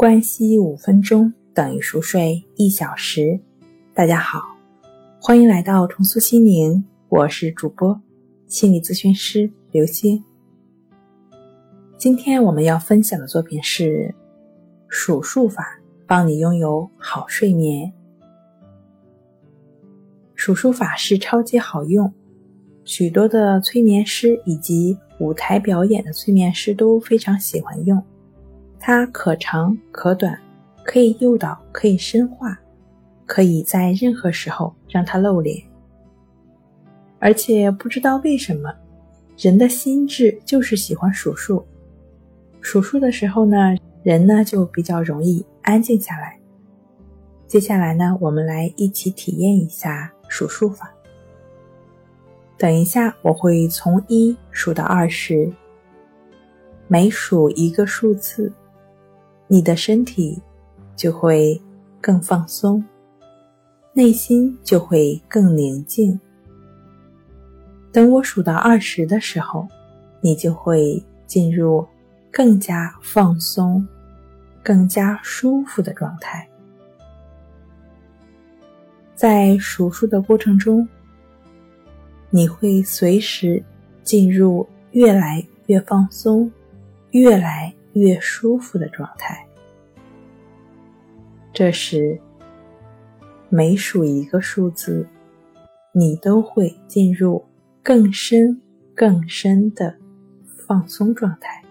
关息五分钟等于熟睡一小时。大家好，欢迎来到重塑心灵，我是主播心理咨询师刘星。今天我们要分享的作品是数数法，帮你拥有好睡眠。数数法是超级好用，许多的催眠师以及舞台表演的催眠师都非常喜欢用。它可长可短，可以诱导，可以深化，可以在任何时候让它露脸。而且不知道为什么，人的心智就是喜欢数数。数数的时候呢，人呢就比较容易安静下来。接下来呢，我们来一起体验一下数数法。等一下，我会从一数到二十，每数一个数字。你的身体就会更放松，内心就会更宁静。等我数到二十的时候，你就会进入更加放松、更加舒服的状态。在数数的过程中，你会随时进入越来越放松、越来。越舒服的状态。这时，每数一个数字，你都会进入更深、更深的放松状态。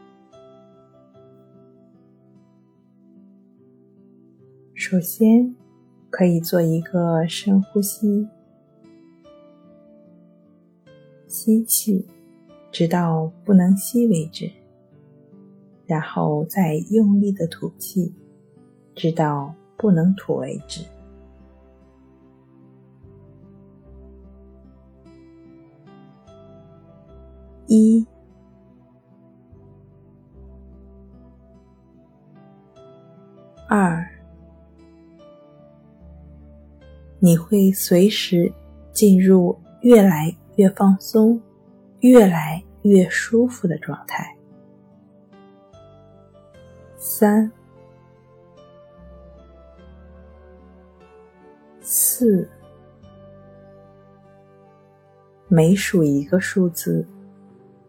首先，可以做一个深呼吸，吸气，直到不能吸为止。然后再用力的吐气，直到不能吐为止。一、二，你会随时进入越来越放松、越来越舒服的状态。三、四，每数一个数字，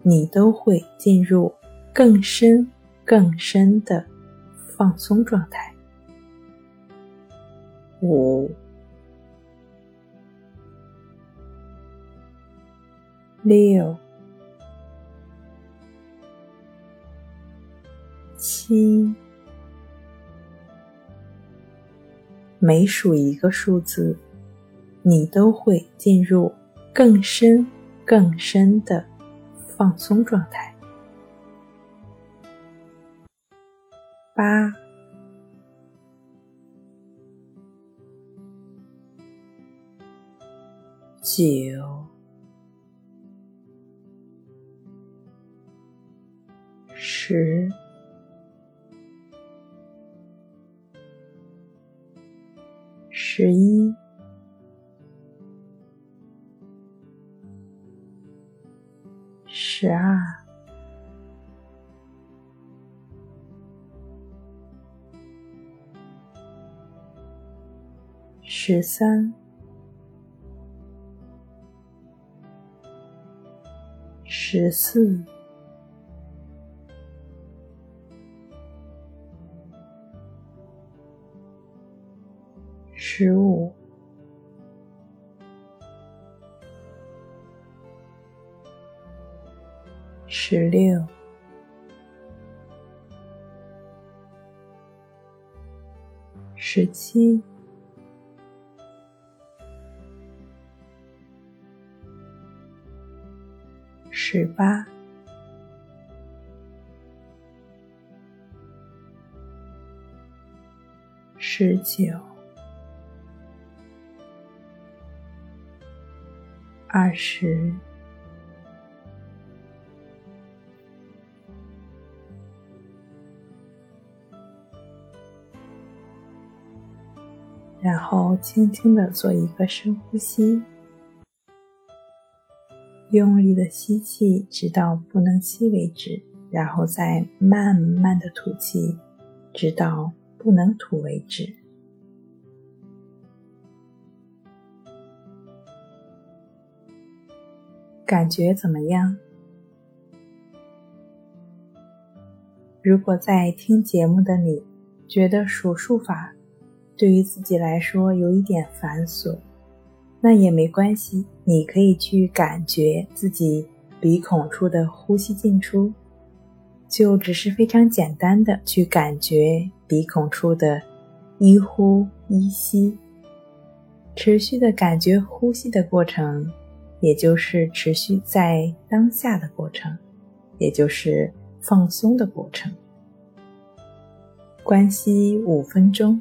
你都会进入更深、更深的放松状态。五、六。七，每数一个数字，你都会进入更深、更深的放松状态。八、九、十。十一、十二、十三、十四。十六、十七、十八、十九。二十，然后轻轻的做一个深呼吸，用力的吸气，直到不能吸为止，然后再慢慢的吐气，直到不能吐为止。感觉怎么样？如果在听节目的你觉得数数法对于自己来说有一点繁琐，那也没关系，你可以去感觉自己鼻孔处的呼吸进出，就只是非常简单的去感觉鼻孔处的一呼一吸，持续的感觉呼吸的过程。也就是持续在当下的过程，也就是放松的过程。关息五分钟